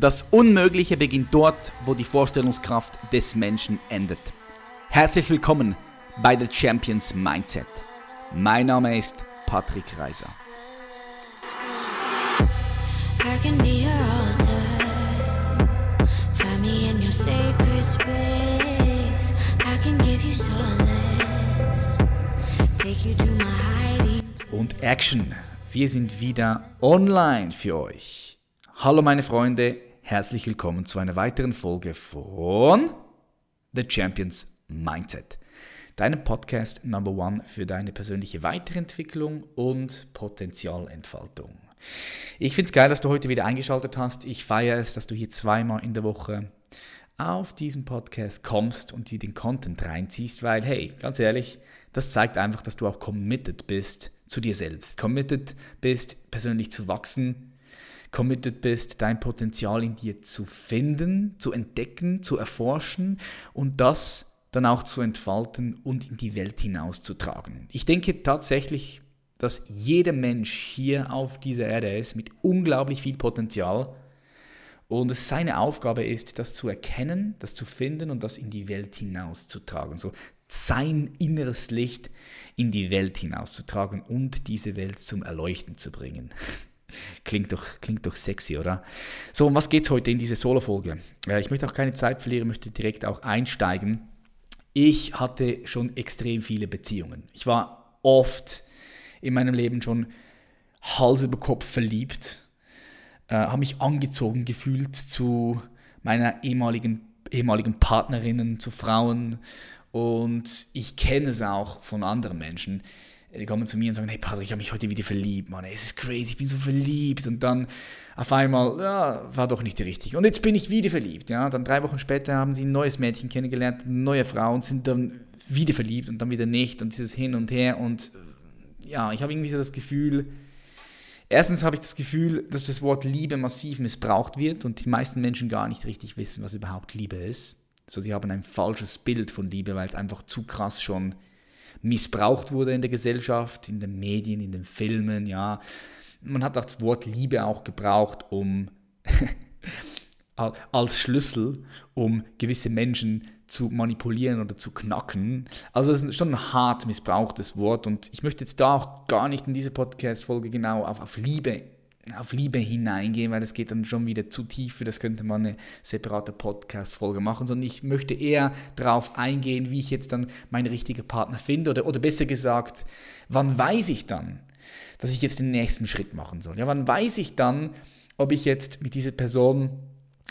Das Unmögliche beginnt dort, wo die Vorstellungskraft des Menschen endet. Herzlich willkommen bei The Champions Mindset. Mein Name ist Patrick Reiser. Und Action. Wir sind wieder online für euch. Hallo meine Freunde, herzlich willkommen zu einer weiteren Folge von The Champions Mindset. Deinem Podcast Number One für deine persönliche Weiterentwicklung und Potenzialentfaltung. Ich finde es geil, dass du heute wieder eingeschaltet hast. Ich feiere es, dass du hier zweimal in der Woche auf diesen Podcast kommst und dir den Content reinziehst, weil, hey, ganz ehrlich, das zeigt einfach, dass du auch committed bist zu dir selbst, committed bist, persönlich zu wachsen, committed bist, dein Potenzial in dir zu finden, zu entdecken, zu erforschen und das dann auch zu entfalten und in die Welt hinauszutragen. Ich denke tatsächlich, dass jeder Mensch hier auf dieser Erde ist mit unglaublich viel Potenzial und es seine Aufgabe ist, das zu erkennen, das zu finden und das in die Welt hinauszutragen. So sein inneres Licht in die Welt hinauszutragen und diese Welt zum Erleuchten zu bringen. Klingt doch, klingt doch sexy, oder? So, um was geht es heute in diese Solo-Folge? Ich möchte auch keine Zeit verlieren, möchte direkt auch einsteigen. Ich hatte schon extrem viele Beziehungen. Ich war oft in meinem Leben schon Hals über Kopf verliebt, äh, habe mich angezogen gefühlt zu meiner ehemaligen, ehemaligen Partnerinnen, zu Frauen. Und ich kenne es auch von anderen Menschen, die kommen zu mir und sagen, hey Patrick, ich habe mich heute wieder verliebt, Mann, es ist crazy, ich bin so verliebt. Und dann auf einmal, ja, war doch nicht die richtige. Und jetzt bin ich wieder verliebt, ja. Dann drei Wochen später haben sie ein neues Mädchen kennengelernt, eine neue Frau und sind dann wieder verliebt und dann wieder nicht und dieses Hin und Her. Und ja, ich habe irgendwie so das Gefühl, erstens habe ich das Gefühl, dass das Wort Liebe massiv missbraucht wird und die meisten Menschen gar nicht richtig wissen, was überhaupt Liebe ist. So, sie haben ein falsches Bild von Liebe, weil es einfach zu krass schon missbraucht wurde in der Gesellschaft, in den Medien, in den Filmen, ja. Man hat das Wort Liebe auch gebraucht, um als Schlüssel, um gewisse Menschen zu manipulieren oder zu knacken. Also es ist schon ein hart missbrauchtes Wort und ich möchte jetzt da auch gar nicht in dieser Podcast-Folge genau auf, auf Liebe auf Liebe hineingehen, weil das geht dann schon wieder zu tief, für das könnte man eine separate Podcast-Folge machen, sondern ich möchte eher darauf eingehen, wie ich jetzt dann meinen richtigen Partner finde oder, oder besser gesagt, wann weiß ich dann, dass ich jetzt den nächsten Schritt machen soll? Ja, wann weiß ich dann, ob ich jetzt mit dieser Person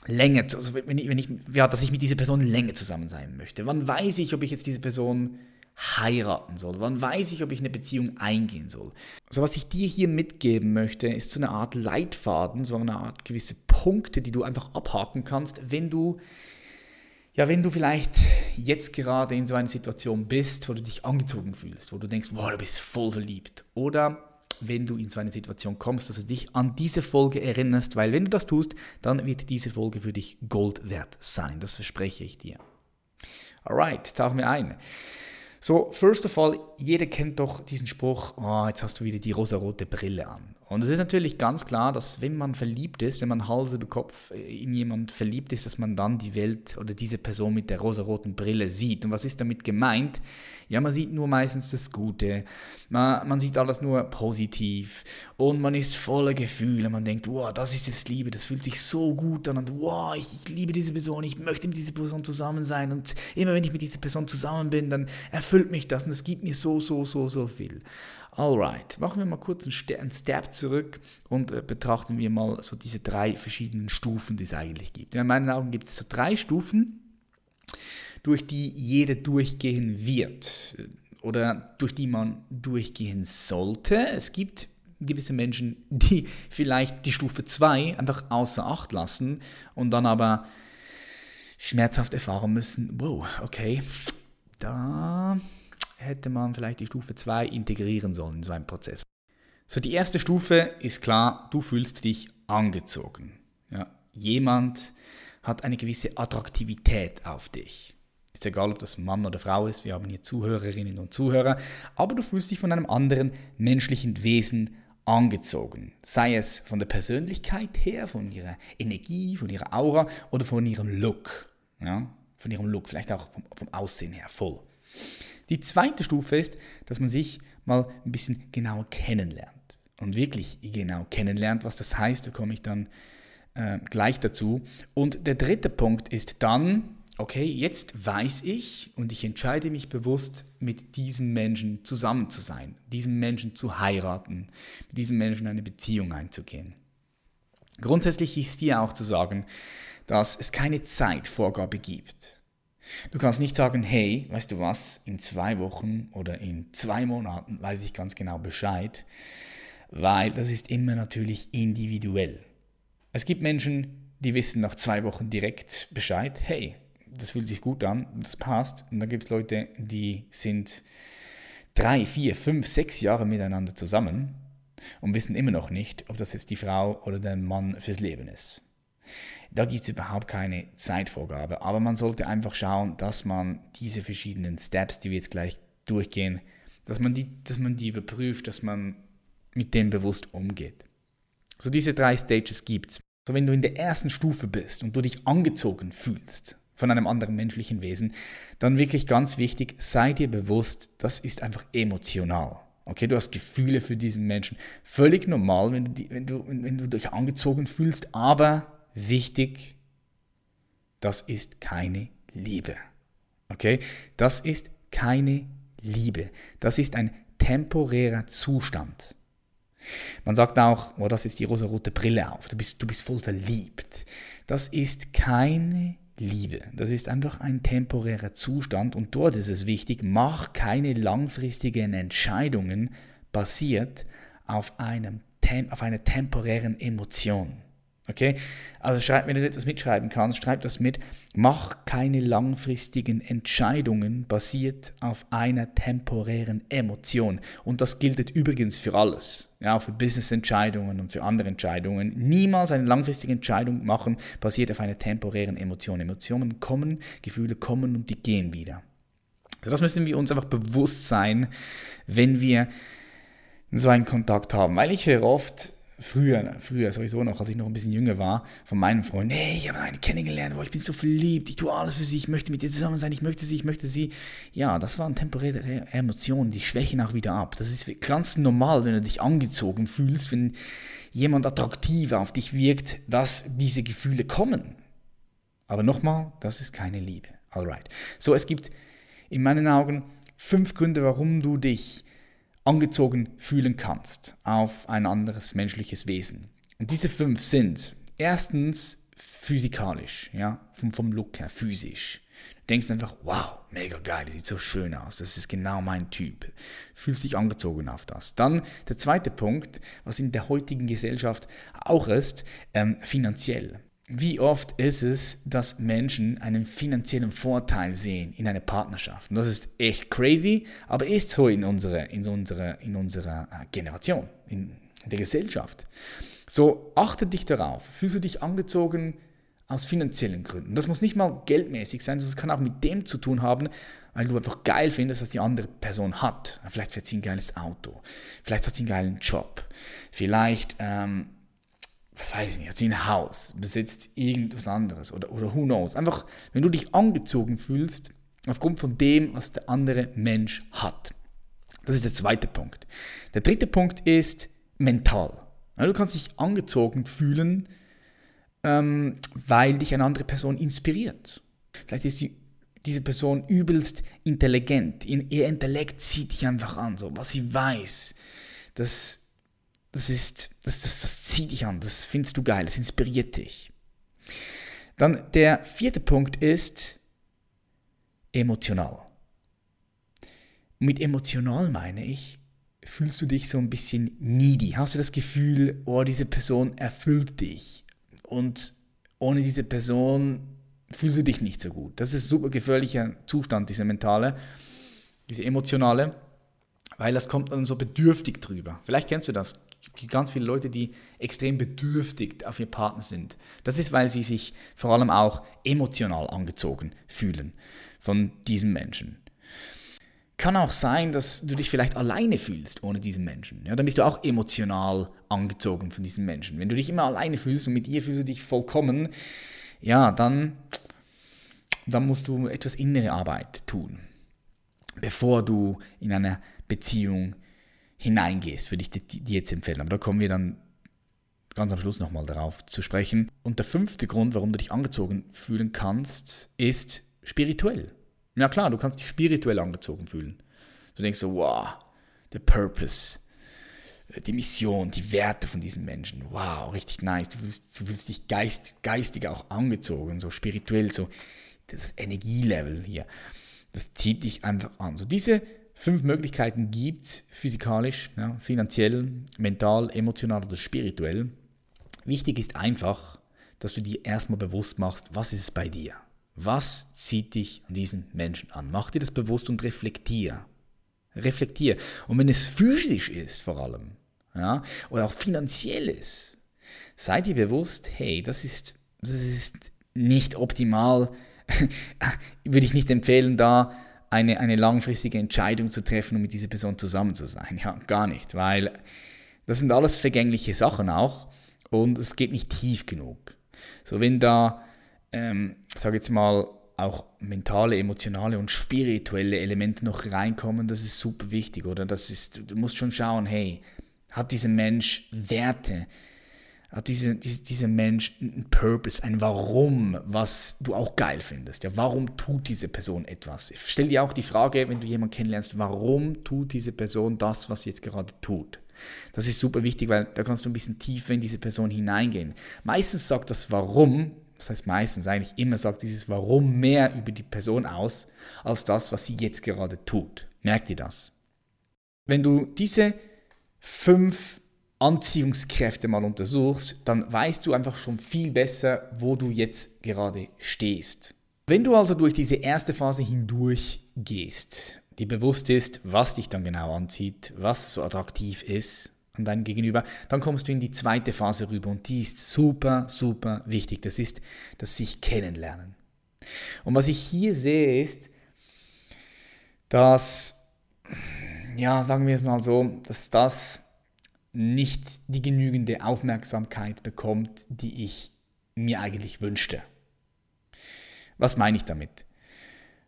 länger, also wenn ich, wenn ich, ja, dass ich mit dieser Person länger zusammen sein möchte? Wann weiß ich, ob ich jetzt diese Person heiraten soll? Wann weiß ich, ob ich eine Beziehung eingehen soll? So, was ich dir hier mitgeben möchte, ist so eine Art Leitfaden, so eine Art gewisse Punkte, die du einfach abhaken kannst, wenn du ja, wenn du vielleicht jetzt gerade in so einer Situation bist, wo du dich angezogen fühlst, wo du denkst, boah, du bist voll verliebt. Oder wenn du in so eine Situation kommst, dass du dich an diese Folge erinnerst, weil wenn du das tust, dann wird diese Folge für dich Gold wert sein. Das verspreche ich dir. Alright, tauchen wir ein. So, first of all, jeder kennt doch diesen Spruch, oh, jetzt hast du wieder die rosarote Brille an. Und es ist natürlich ganz klar, dass wenn man verliebt ist, wenn man Hals über Kopf in jemand verliebt ist, dass man dann die Welt oder diese Person mit der rosaroten Brille sieht. Und was ist damit gemeint? Ja, man sieht nur meistens das Gute. Man, man sieht alles nur positiv. Und man ist voller Gefühle. Man denkt, wow, das ist jetzt Liebe, das fühlt sich so gut an. Und wow, ich, ich liebe diese Person, ich möchte mit dieser Person zusammen sein. Und immer wenn ich mit dieser Person zusammen bin, dann erfüllt mich das und es gibt mir so, so, so, so viel. Alright, machen wir mal kurz einen Step zurück und äh, betrachten wir mal so diese drei verschiedenen Stufen, die es eigentlich gibt. In meinen Augen gibt es so drei Stufen, durch die jeder durchgehen wird oder durch die man durchgehen sollte. Es gibt gewisse Menschen, die vielleicht die Stufe 2 einfach außer Acht lassen und dann aber schmerzhaft erfahren müssen, wow, okay, da hätte man vielleicht die Stufe 2 integrieren sollen in so einen Prozess. So, die erste Stufe ist klar, du fühlst dich angezogen. Ja, jemand hat eine gewisse Attraktivität auf dich. Ist egal, ob das Mann oder Frau ist, wir haben hier Zuhörerinnen und Zuhörer, aber du fühlst dich von einem anderen menschlichen Wesen angezogen. Sei es von der Persönlichkeit her, von ihrer Energie, von ihrer Aura oder von ihrem Look. Ja? Von ihrem Look, vielleicht auch vom, vom Aussehen her voll. Die zweite Stufe ist, dass man sich mal ein bisschen genauer kennenlernt. Und wirklich genau kennenlernt, was das heißt, da komme ich dann äh, gleich dazu. Und der dritte Punkt ist dann, okay, jetzt weiß ich und ich entscheide mich bewusst, mit diesem Menschen zusammen zu sein, diesem Menschen zu heiraten, mit diesem Menschen eine Beziehung einzugehen. Grundsätzlich ist hier auch zu sagen, dass es keine Zeitvorgabe gibt. Du kannst nicht sagen, hey, weißt du was, in zwei Wochen oder in zwei Monaten weiß ich ganz genau Bescheid, weil das ist immer natürlich individuell. Es gibt Menschen, die wissen nach zwei Wochen direkt Bescheid, hey, das fühlt sich gut an, das passt. Und dann gibt es Leute, die sind drei, vier, fünf, sechs Jahre miteinander zusammen und wissen immer noch nicht, ob das jetzt die Frau oder der Mann fürs Leben ist. Da gibt es überhaupt keine Zeitvorgabe, aber man sollte einfach schauen, dass man diese verschiedenen Steps, die wir jetzt gleich durchgehen, dass man die, dass man die überprüft, dass man mit denen bewusst umgeht. So diese drei Stages gibt es. So wenn du in der ersten Stufe bist und du dich angezogen fühlst, von einem anderen menschlichen Wesen, dann wirklich ganz wichtig, sei dir bewusst, das ist einfach emotional. Okay, du hast Gefühle für diesen Menschen. Völlig normal, wenn du, wenn du, wenn du dich angezogen fühlst, aber wichtig, das ist keine Liebe. Okay, das ist keine Liebe. Das ist ein temporärer Zustand. Man sagt auch, oh, das ist die rosa-rote Brille auf, du bist, du bist voll verliebt. Das ist keine Liebe. Das ist einfach ein temporärer Zustand und dort ist es wichtig, mach keine langfristigen Entscheidungen basiert auf, einem, auf einer temporären Emotion. Okay? Also schreib, wenn du etwas mitschreiben kannst, schreib das mit. Mach keine langfristigen Entscheidungen basiert auf einer temporären Emotion. Und das gilt übrigens für alles. Ja, für Business-Entscheidungen und für andere Entscheidungen. Niemals eine langfristige Entscheidung machen basiert auf einer temporären Emotion. Emotionen kommen, Gefühle kommen und die gehen wieder. Also das müssen wir uns einfach bewusst sein, wenn wir so einen Kontakt haben. Weil ich höre oft, früher, früher sowieso noch, als ich noch ein bisschen jünger war, von meinen Freunden, hey, ich habe eine kennengelernt, boah, ich bin so verliebt, ich tue alles für sie, ich möchte mit ihr zusammen sein, ich möchte sie, ich möchte sie. Ja, das waren temporäre Emotionen, die schwächen auch wieder ab. Das ist ganz normal, wenn du dich angezogen fühlst, wenn jemand attraktiv auf dich wirkt, dass diese Gefühle kommen. Aber nochmal, das ist keine Liebe. Alright. So, es gibt in meinen Augen fünf Gründe, warum du dich angezogen fühlen kannst auf ein anderes menschliches Wesen. Und diese fünf sind erstens physikalisch, ja, vom, vom Look her, physisch. Du denkst einfach, wow, mega geil, sieht so schön aus, das ist genau mein Typ. Fühlst dich angezogen auf das. Dann der zweite Punkt, was in der heutigen Gesellschaft auch ist, ähm, finanziell. Wie oft ist es, dass Menschen einen finanziellen Vorteil sehen in einer Partnerschaft? Und das ist echt crazy, aber ist so in unserer, in unserer, in unserer äh, Generation, in der Gesellschaft. So, achte dich darauf. Fühlst du dich angezogen aus finanziellen Gründen? Das muss nicht mal geldmäßig sein, das kann auch mit dem zu tun haben, weil du einfach geil findest, was die andere Person hat. Vielleicht fährt sie ein geiles Auto, vielleicht hat sie einen geilen Job, vielleicht ähm, weiß ich nicht, hat sie ein Haus, besitzt irgendwas anderes oder, oder who knows. Einfach, wenn du dich angezogen fühlst, aufgrund von dem, was der andere Mensch hat. Das ist der zweite Punkt. Der dritte Punkt ist mental. Du kannst dich angezogen fühlen, ähm, weil dich eine andere Person inspiriert. Vielleicht ist die, diese Person übelst intelligent. Ihr Intellekt zieht dich einfach an, so was sie weiß. Das das ist, das, das, das zieht dich an, das findest du geil, das inspiriert dich. Dann der vierte Punkt ist emotional. Mit emotional meine ich, fühlst du dich so ein bisschen needy? Hast du das Gefühl, oh, diese Person erfüllt dich und ohne diese Person fühlst du dich nicht so gut? Das ist ein super gefährlicher Zustand, diese mentale, diese emotionale, weil das kommt dann so bedürftig drüber. Vielleicht kennst du das gibt ganz viele Leute, die extrem bedürftig auf ihr Partner sind. Das ist, weil sie sich vor allem auch emotional angezogen fühlen von diesem Menschen. Kann auch sein, dass du dich vielleicht alleine fühlst ohne diesen Menschen. Ja, dann bist du auch emotional angezogen von diesem Menschen. Wenn du dich immer alleine fühlst und mit ihr fühlst du dich vollkommen, ja, dann, dann musst du etwas innere Arbeit tun, bevor du in eine Beziehung hineingehst, würde ich dir jetzt empfehlen. Aber da kommen wir dann ganz am Schluss nochmal darauf zu sprechen. Und der fünfte Grund, warum du dich angezogen fühlen kannst, ist spirituell. Ja klar, du kannst dich spirituell angezogen fühlen. Du denkst so, wow, der Purpose, die Mission, die Werte von diesen Menschen, wow, richtig nice. Du fühlst, du fühlst dich geist, geistig auch angezogen, so spirituell, so das Energielevel hier. Das zieht dich einfach an. So diese fünf Möglichkeiten gibt physikalisch, ja, finanziell, mental, emotional oder spirituell. Wichtig ist einfach, dass du dir erstmal bewusst machst, was ist es bei dir? Was zieht dich an diesen Menschen an? Mach dir das bewusst und reflektier. Reflektier. Und wenn es physisch ist vor allem, ja, oder auch finanziell ist, sei dir bewusst, hey, das ist, das ist nicht optimal. Würde ich nicht empfehlen, da eine, eine langfristige Entscheidung zu treffen, um mit dieser Person zusammen zu sein. Ja, gar nicht, weil das sind alles vergängliche Sachen auch und es geht nicht tief genug. So, wenn da ähm, sage jetzt mal, auch mentale, emotionale und spirituelle Elemente noch reinkommen, das ist super wichtig, oder? Das ist, du musst schon schauen, hey, hat dieser Mensch Werte? Hat diese, diese, dieser Mensch einen Purpose, ein Warum, was du auch geil findest? Ja, warum tut diese Person etwas? Stell dir auch die Frage, wenn du jemanden kennenlernst, warum tut diese Person das, was sie jetzt gerade tut? Das ist super wichtig, weil da kannst du ein bisschen tiefer in diese Person hineingehen. Meistens sagt das Warum das heißt meistens eigentlich immer sagt dieses Warum mehr über die Person aus, als das, was sie jetzt gerade tut. Merkt ihr das? Wenn du diese fünf Anziehungskräfte mal untersuchst, dann weißt du einfach schon viel besser, wo du jetzt gerade stehst. Wenn du also durch diese erste Phase hindurch gehst, die bewusst ist, was dich dann genau anzieht, was so attraktiv ist, an deinem Gegenüber, dann kommst du in die zweite Phase rüber und die ist super, super wichtig. Das ist das sich kennenlernen. Und was ich hier sehe ist, dass, ja, sagen wir es mal so, dass das nicht die genügende Aufmerksamkeit bekommt, die ich mir eigentlich wünschte. Was meine ich damit?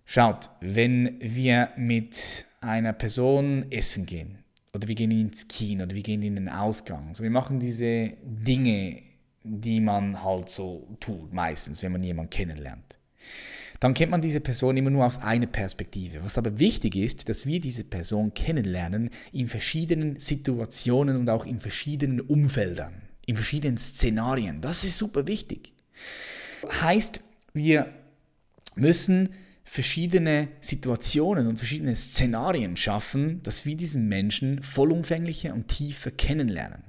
Schaut, wenn wir mit einer Person essen gehen, oder wir gehen ins Kino oder wir gehen in den Ausgang. Also wir machen diese Dinge, die man halt so tut, meistens, wenn man jemanden kennenlernt. Dann kennt man diese Person immer nur aus einer Perspektive. Was aber wichtig ist, dass wir diese Person kennenlernen in verschiedenen Situationen und auch in verschiedenen Umfeldern, in verschiedenen Szenarien. Das ist super wichtig. Heißt, wir müssen verschiedene Situationen und verschiedene Szenarien schaffen, dass wir diesen Menschen vollumfänglicher und tiefer kennenlernen.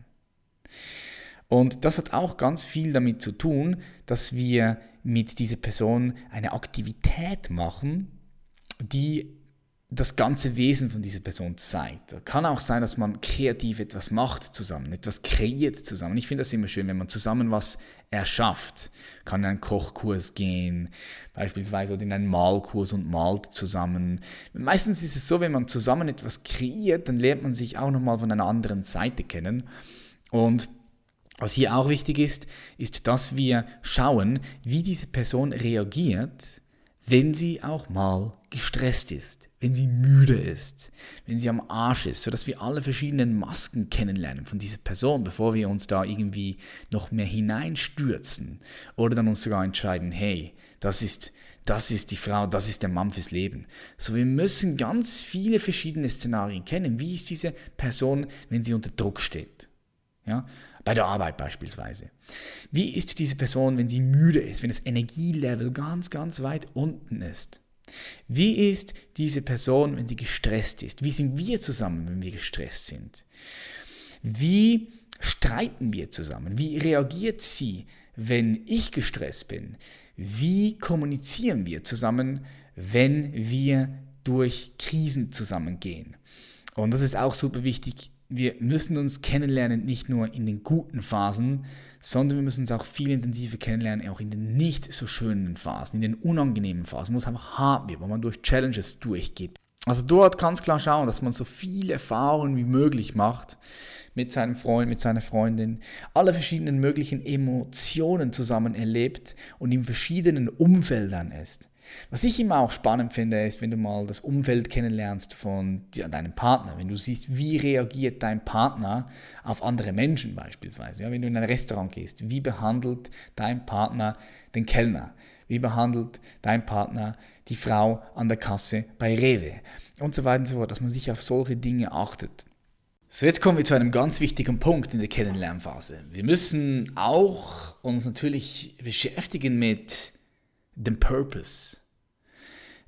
Und das hat auch ganz viel damit zu tun, dass wir mit dieser Person eine Aktivität machen, die das ganze Wesen von dieser Person zeigt. Kann auch sein, dass man kreativ etwas macht zusammen, etwas kreiert zusammen. Ich finde das immer schön, wenn man zusammen was erschafft. Kann in einen Kochkurs gehen, beispielsweise oder in einen Malkurs und malt zusammen. Meistens ist es so, wenn man zusammen etwas kreiert, dann lernt man sich auch nochmal von einer anderen Seite kennen. Und was hier auch wichtig ist, ist, dass wir schauen, wie diese Person reagiert, wenn sie auch mal gestresst ist, wenn sie müde ist, wenn sie am Arsch ist, sodass wir alle verschiedenen Masken kennenlernen von dieser Person, bevor wir uns da irgendwie noch mehr hineinstürzen oder dann uns sogar entscheiden, hey, das ist, das ist die Frau, das ist der Mann fürs Leben. So, wir müssen ganz viele verschiedene Szenarien kennen. Wie ist diese Person, wenn sie unter Druck steht? Ja, bei der Arbeit beispielsweise. Wie ist diese Person, wenn sie müde ist, wenn das Energielevel ganz, ganz weit unten ist? Wie ist diese Person, wenn sie gestresst ist? Wie sind wir zusammen, wenn wir gestresst sind? Wie streiten wir zusammen? Wie reagiert sie, wenn ich gestresst bin? Wie kommunizieren wir zusammen, wenn wir durch Krisen zusammengehen? Und das ist auch super wichtig wir müssen uns kennenlernen, nicht nur in den guten Phasen, sondern wir müssen uns auch viel intensiver kennenlernen, auch in den nicht so schönen Phasen, in den unangenehmen Phasen, wo es einfach hart wird, wo man durch Challenges durchgeht. Also dort ganz klar schauen, dass man so viele Erfahrungen wie möglich macht mit seinem Freund, mit seiner Freundin, alle verschiedenen möglichen Emotionen zusammen erlebt und in verschiedenen Umfeldern ist. Was ich immer auch spannend finde, ist, wenn du mal das Umfeld kennenlernst von deinem Partner, wenn du siehst, wie reagiert dein Partner auf andere Menschen beispielsweise. Ja, wenn du in ein Restaurant gehst, wie behandelt dein Partner den Kellner? Wie behandelt dein Partner die Frau an der Kasse bei Rewe? Und so weiter und so fort, dass man sich auf solche Dinge achtet. So, jetzt kommen wir zu einem ganz wichtigen Punkt in der Kennenlernphase. Wir müssen auch uns natürlich beschäftigen mit dem Purpose,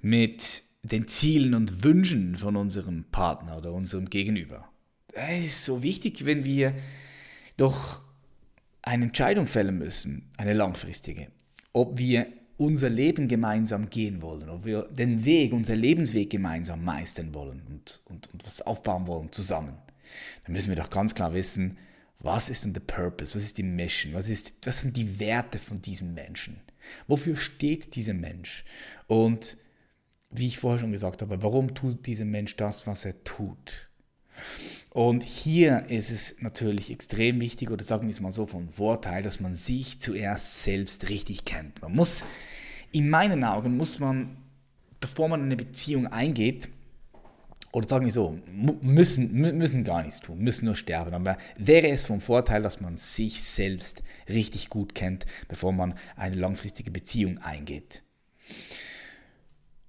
mit den Zielen und Wünschen von unserem Partner oder unserem Gegenüber. Es ist so wichtig, wenn wir doch eine Entscheidung fällen müssen, eine langfristige, ob wir unser Leben gemeinsam gehen wollen, ob wir den Weg, unser Lebensweg gemeinsam meistern wollen und, und, und was aufbauen wollen zusammen. Dann müssen wir doch ganz klar wissen, was ist denn der Purpose, was ist die Mission, was, ist, was sind die Werte von diesem Menschen, wofür steht dieser Mensch und wie ich vorher schon gesagt habe, warum tut dieser Mensch das, was er tut. Und hier ist es natürlich extrem wichtig, oder sagen wir es mal so von Vorteil, dass man sich zuerst selbst richtig kennt. Man muss, in meinen Augen, muss man, bevor man eine Beziehung eingeht, oder sagen wir so, müssen, müssen gar nichts tun, müssen nur sterben. Aber wäre es vom Vorteil, dass man sich selbst richtig gut kennt, bevor man eine langfristige Beziehung eingeht.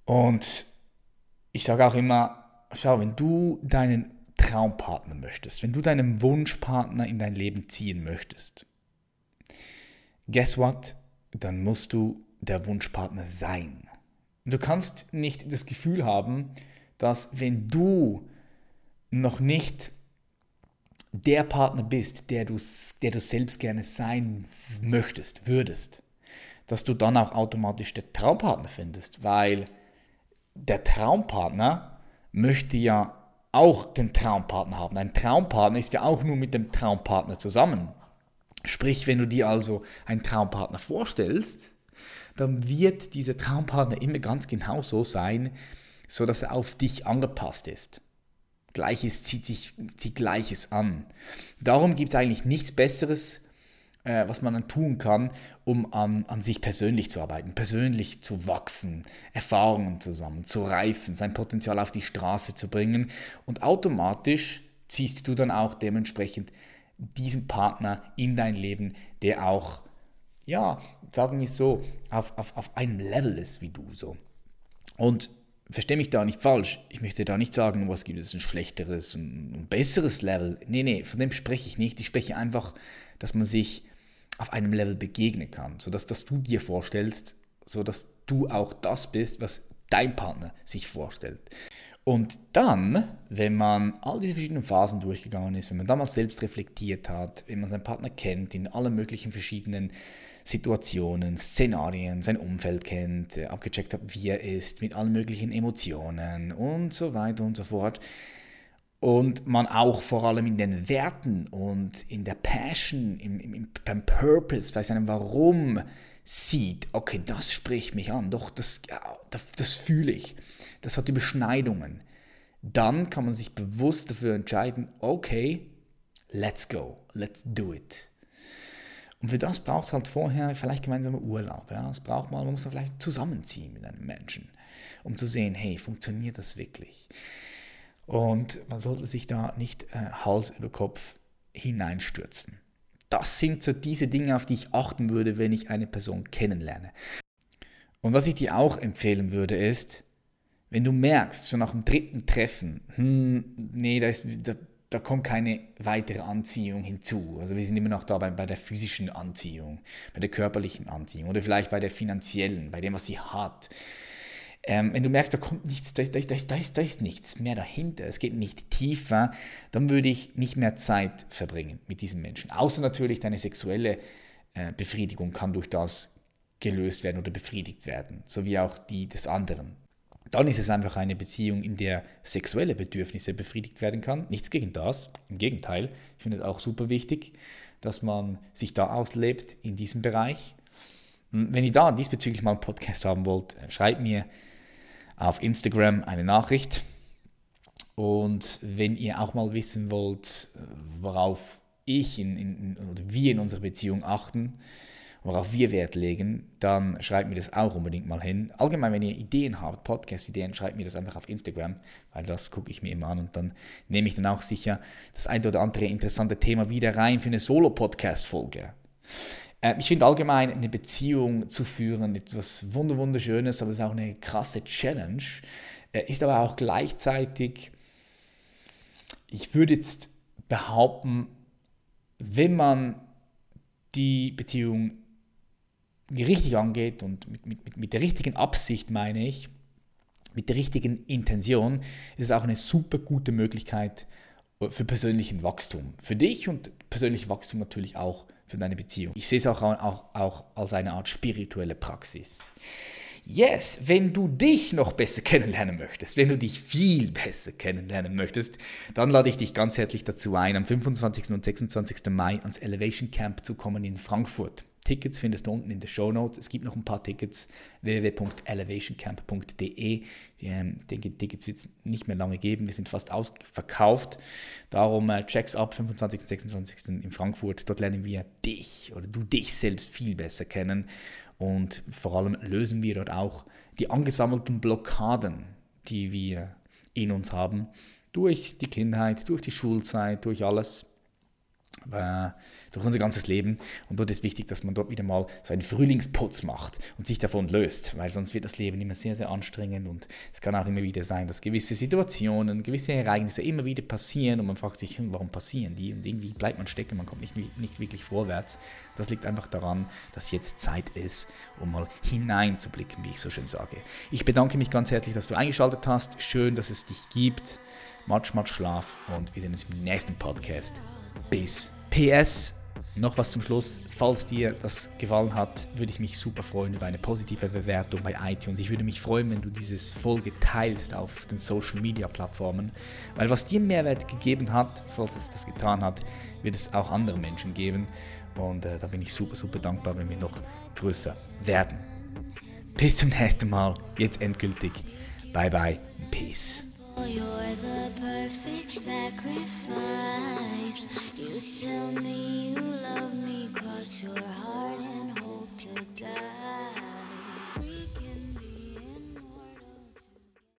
Und ich sage auch immer, schau, wenn du deinen Traumpartner möchtest, wenn du deinen Wunschpartner in dein Leben ziehen möchtest, guess what? Dann musst du der Wunschpartner sein. Du kannst nicht das Gefühl haben, dass wenn du noch nicht der Partner bist, der du, der du selbst gerne sein möchtest, würdest, dass du dann auch automatisch den Traumpartner findest, weil der Traumpartner möchte ja auch den Traumpartner haben. Ein Traumpartner ist ja auch nur mit dem Traumpartner zusammen. Sprich, wenn du dir also einen Traumpartner vorstellst, dann wird dieser Traumpartner immer ganz genau so sein, so dass er auf dich angepasst ist. Gleiches zieht sich zieht Gleiches an. Darum gibt es eigentlich nichts Besseres, äh, was man dann tun kann, um an, an sich persönlich zu arbeiten, persönlich zu wachsen, Erfahrungen zusammen, zu reifen, sein Potenzial auf die Straße zu bringen und automatisch ziehst du dann auch dementsprechend diesen Partner in dein Leben, der auch, ja, sagen wir es so, auf, auf, auf einem Level ist wie du so. Und verstehe mich da nicht falsch. Ich möchte da nicht sagen, was gibt es ein schlechteres, ein besseres Level. Nee, nee, von dem spreche ich nicht. Ich spreche einfach, dass man sich auf einem Level begegnen kann, sodass dass du dir vorstellst, sodass du auch das bist, was dein Partner sich vorstellt. Und dann, wenn man all diese verschiedenen Phasen durchgegangen ist, wenn man damals selbst reflektiert hat, wenn man seinen Partner kennt in allen möglichen verschiedenen Situationen, Szenarien, sein Umfeld kennt, äh, abgecheckt hat, wie er ist, mit allen möglichen Emotionen und so weiter und so fort. Und man auch vor allem in den Werten und in der Passion, im, im, beim Purpose, bei seinem Warum sieht, okay, das spricht mich an, doch, das, das, das fühle ich, das hat Überschneidungen. Dann kann man sich bewusst dafür entscheiden, okay, let's go, let's do it. Und für das braucht es halt vorher vielleicht gemeinsamer Urlaub. Ja? Es braucht mal, man muss vielleicht zusammenziehen mit einem Menschen, um zu sehen, hey, funktioniert das wirklich? Und man sollte sich da nicht äh, Hals über Kopf hineinstürzen. Das sind so diese Dinge, auf die ich achten würde, wenn ich eine Person kennenlerne. Und was ich dir auch empfehlen würde, ist, wenn du merkst, schon nach dem dritten Treffen, hm, nee, da, ist, da da kommt keine weitere Anziehung hinzu. Also wir sind immer noch da bei, bei der physischen Anziehung, bei der körperlichen Anziehung oder vielleicht bei der finanziellen, bei dem, was sie hat. Ähm, wenn du merkst, da kommt nichts, da ist, da, ist, da, ist, da ist nichts mehr dahinter, es geht nicht tiefer, dann würde ich nicht mehr Zeit verbringen mit diesem Menschen. Außer natürlich deine sexuelle äh, Befriedigung kann durch das gelöst werden oder befriedigt werden, sowie auch die des anderen dann ist es einfach eine Beziehung, in der sexuelle Bedürfnisse befriedigt werden kann. Nichts gegen das, im Gegenteil. Ich finde es auch super wichtig, dass man sich da auslebt in diesem Bereich. Hm, wenn ihr da diesbezüglich mal einen Podcast haben wollt, äh, schreibt mir auf Instagram eine Nachricht. Und wenn ihr auch mal wissen wollt, worauf ich in, in, oder wir in unserer Beziehung achten, worauf wir Wert legen, dann schreibt mir das auch unbedingt mal hin. Allgemein, wenn ihr Ideen habt, Podcast-Ideen, schreibt mir das einfach auf Instagram, weil das gucke ich mir immer an und dann nehme ich dann auch sicher das ein oder andere interessante Thema wieder rein für eine Solo-Podcast-Folge. Äh, ich finde allgemein eine Beziehung zu führen etwas wunderschönes, aber es ist auch eine krasse Challenge. Äh, ist aber auch gleichzeitig, ich würde jetzt behaupten, wenn man die Beziehung richtig angeht und mit, mit, mit der richtigen Absicht meine ich, mit der richtigen Intention, ist es auch eine super gute Möglichkeit für persönlichen Wachstum. Für dich und persönliches Wachstum natürlich auch für deine Beziehung. Ich sehe es auch, auch, auch als eine Art spirituelle Praxis. Yes, wenn du dich noch besser kennenlernen möchtest, wenn du dich viel besser kennenlernen möchtest, dann lade ich dich ganz herzlich dazu ein, am 25. und 26. Mai ans Elevation Camp zu kommen in Frankfurt. Tickets findest du unten in den Show Notes. Es gibt noch ein paar Tickets www.elevationcamp.de. Ähm, die Tickets wird es nicht mehr lange geben. Wir sind fast ausverkauft. Darum äh, checks ab 25. und 26. in Frankfurt. Dort lernen wir dich oder du dich selbst viel besser kennen und vor allem lösen wir dort auch die angesammelten Blockaden, die wir in uns haben, durch die Kindheit, durch die Schulzeit, durch alles äh, durch unser ganzes Leben. Und dort ist wichtig, dass man dort wieder mal so einen Frühlingsputz macht und sich davon löst, weil sonst wird das Leben immer sehr, sehr anstrengend und es kann auch immer wieder sein, dass gewisse Situationen, gewisse Ereignisse immer wieder passieren und man fragt sich, hm, warum passieren die? Und irgendwie bleibt man stecken, man kommt nicht, nicht wirklich vorwärts. Das liegt einfach daran, dass jetzt Zeit ist, um mal hineinzublicken, wie ich so schön sage. Ich bedanke mich ganz herzlich, dass du eingeschaltet hast. Schön, dass es dich gibt. Matsch, Matsch, Schlaf und wir sehen uns im nächsten Podcast. Bis. PS, noch was zum Schluss. Falls dir das gefallen hat, würde ich mich super freuen über eine positive Bewertung bei iTunes. Ich würde mich freuen, wenn du dieses Folge teilst auf den Social Media Plattformen, weil was dir Mehrwert gegeben hat, falls es das getan hat, wird es auch anderen Menschen geben. Und äh, da bin ich super, super dankbar, wenn wir noch größer werden. Bis zum nächsten Mal. Jetzt endgültig. Bye bye. Peace. Oh, you're the perfect sacrifice. You tell me you love me, cross your heart and hope to die.